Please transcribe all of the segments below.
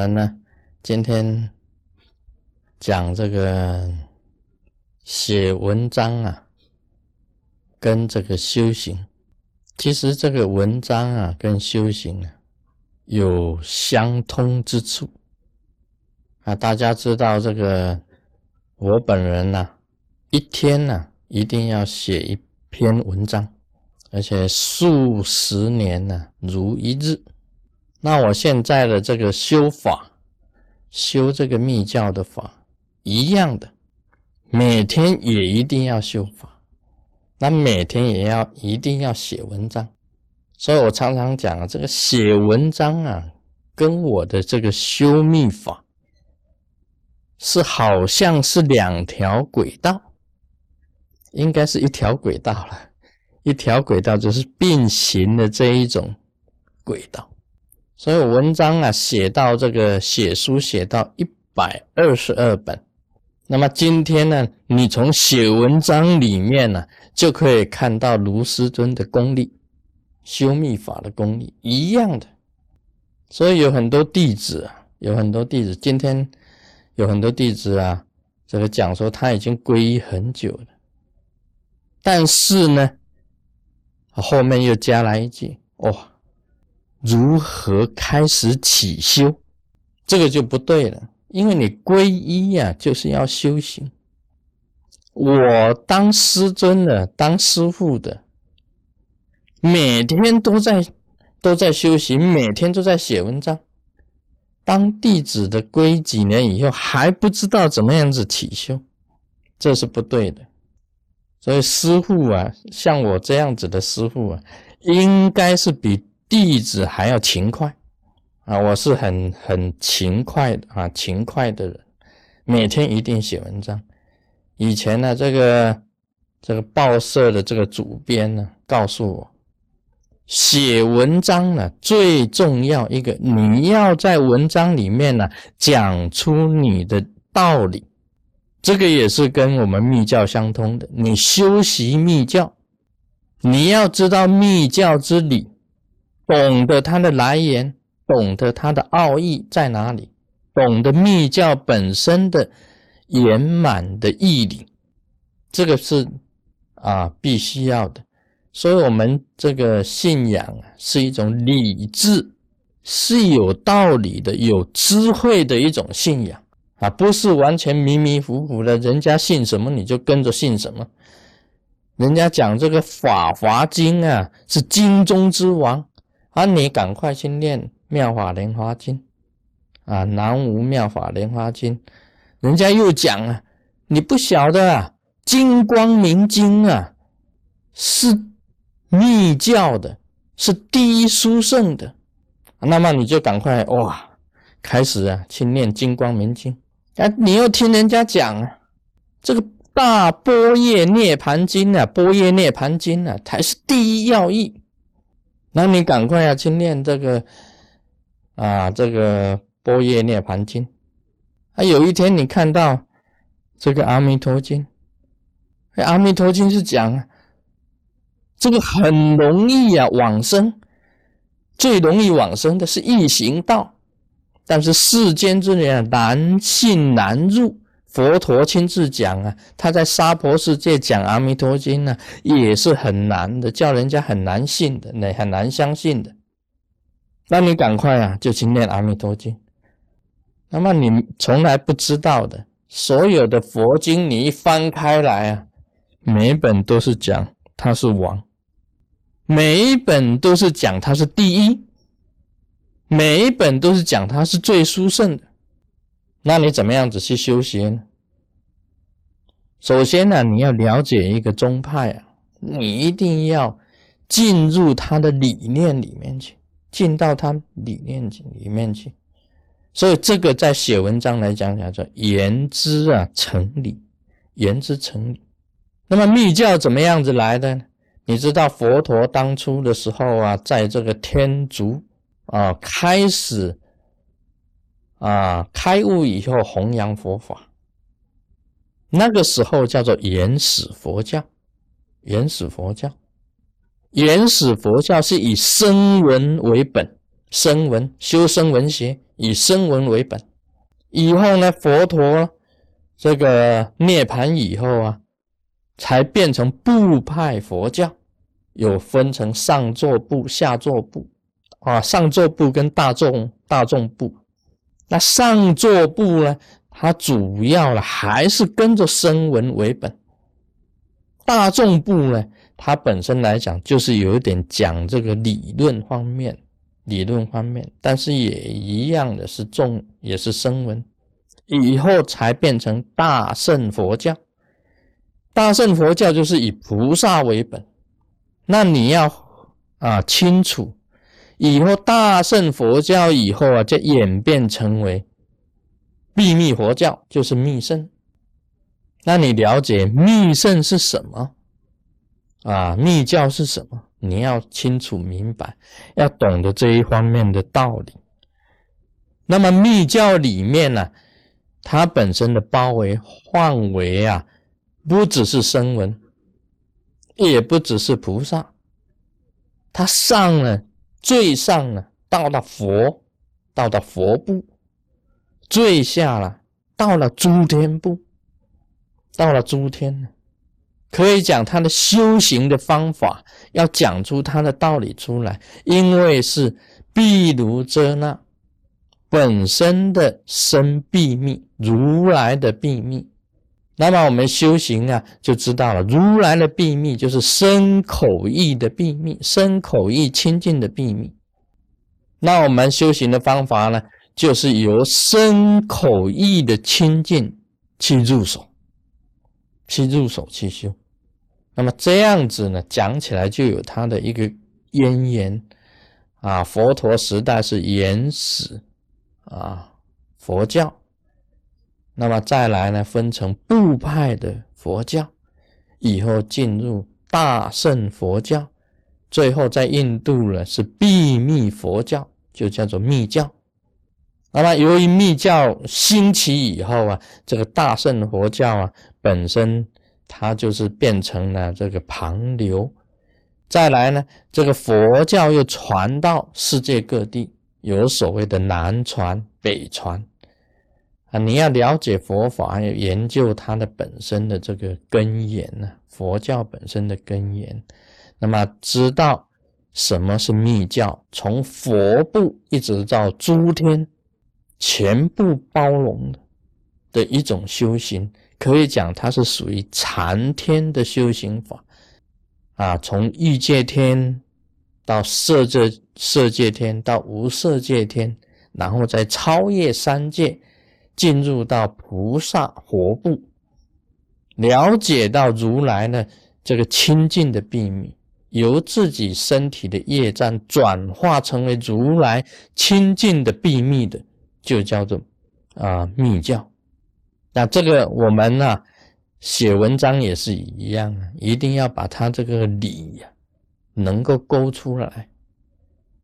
们呢，今天讲这个写文章啊，跟这个修行，其实这个文章啊，跟修行啊，有相通之处啊。大家知道这个，我本人呢，一天呢，一定要写一篇文章，而且数十年呢，如一日。那我现在的这个修法，修这个密教的法一样的，每天也一定要修法，那每天也要一定要写文章，所以我常常讲啊，这个写文章啊，跟我的这个修密法是好像是两条轨道，应该是一条轨道了，一条轨道就是并行的这一种轨道。所以文章啊，写到这个写书写到一百二十二本，那么今天呢，你从写文章里面呢，就可以看到卢师尊的功力，修密法的功力一样的。所以有很多弟子啊，有很多弟子，今天有很多弟子啊，这个讲说他已经皈依很久了，但是呢，后面又加来一句，哇。如何开始起修？这个就不对了，因为你皈依呀，就是要修行。我当师尊的，当师傅的，每天都在都在修行，每天都在写文章。当弟子的归几年以后，还不知道怎么样子起修，这是不对的。所以师傅啊，像我这样子的师傅啊，应该是比。弟子还要勤快啊！我是很很勤快的啊，勤快的人，每天一定写文章。以前呢，这个这个报社的这个主编呢，告诉我，写文章呢最重要一个，你要在文章里面呢讲出你的道理。这个也是跟我们密教相通的。你修习密教，你要知道密教之理。懂得它的来源，懂得它的奥义在哪里，懂得密教本身的圆满的义理，这个是啊必须要的。所以，我们这个信仰，是一种理智，是有道理的、有智慧的一种信仰啊，不是完全迷迷糊糊的。人家信什么你就跟着信什么。人家讲这个《法华经》啊，是经中之王。啊，你赶快去念《妙法莲华经》啊，《南无妙法莲华经》。人家又讲啊，你不晓得啊，《金光明经》啊，是密教的，是第一书圣的。那么你就赶快哇，开始啊去念《金光明经》。啊，你又听人家讲啊，这个《大般若涅盘经》啊，《般若涅盘经》啊，才是第一要义。那你赶快要去念这个啊，这个《波叶涅盘经》。啊，有一天你看到这个《阿弥陀经》，《阿弥陀经》是讲这个很容易啊往生，最容易往生的是易行道，但是世间之人难信难入。佛陀亲自讲啊，他在娑婆世界讲《阿弥陀经》呢，也是很难的，叫人家很难信的，那很难相信的。那你赶快啊，就去念《阿弥陀经》。那么你从来不知道的，所有的佛经，你一翻开来啊，每一本都是讲他是王，每一本都是讲他是第一，每一本都是讲他是最殊胜的。那你怎么样子去修行呢？首先呢，你要了解一个宗派啊，你一定要进入他的理念里面去，进到他理念里面去。所以这个在写文章来讲叫做言之啊成理，言之成理。那么密教怎么样子来的？你知道佛陀当初的时候啊，在这个天竺啊开始。啊，开悟以后弘扬佛法，那个时候叫做原始佛教。原始佛教，原始佛教是以声闻为本声闻修声闻学，以声闻为本。以后呢，佛陀这个涅盘以后啊，才变成部派佛教，有分成上座部、下座部啊，上座部跟大众大众部。那上座部呢，它主要呢还是跟着声闻为本。大众部呢，它本身来讲就是有一点讲这个理论方面。理论方面，但是也一样的是重，也是声闻，以后才变成大乘佛教。大乘佛教就是以菩萨为本，那你要啊清楚，以后大乘佛教以后啊，就演变成为秘密佛教，就是密圣。那你了解密圣是什么？啊，密教是什么？你要清楚明白，要懂得这一方面的道理。那么密教里面呢，它本身的包围范围啊，不只是声闻，也不只是菩萨，它上了最上了，到了佛，到了佛部，坠下了，到了诸天部，到了诸天呢。可以讲他的修行的方法，要讲出他的道理出来，因为是毗卢遮那本身的生秘密，如来的秘密。那么我们修行啊，就知道了，如来的秘密就是身口意的秘密，身口意清净的秘密。那我们修行的方法呢，就是由身口意的清净去入手。去入手去修，那么这样子呢，讲起来就有它的一个渊源啊。佛陀时代是原始啊佛教，那么再来呢，分成部派的佛教，以后进入大乘佛教，最后在印度呢是秘密佛教，就叫做密教。那么由于密教兴起以后啊，这个大乘佛教啊。本身它就是变成了这个旁流，再来呢，这个佛教又传到世界各地，有所谓的南传、北传啊。你要了解佛法，要研究它的本身的这个根源呢，佛教本身的根源，那么知道什么是密教，从佛部一直到诸天，全部包容的的一种修行。可以讲，它是属于禅天的修行法啊，从欲界天到色界色界天到无色界天，然后再超越三界，进入到菩萨佛部，了解到如来呢这个清净的秘密，由自己身体的业障转化成为如来清净的秘密的，就叫做啊密教。那这个我们呢，写文章也是一样啊，一定要把它这个理呀，能够勾出来，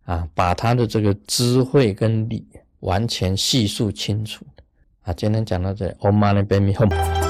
啊，把它的这个智慧跟理完全叙述清楚啊。今天讲到这，Om Mani Padme Hum。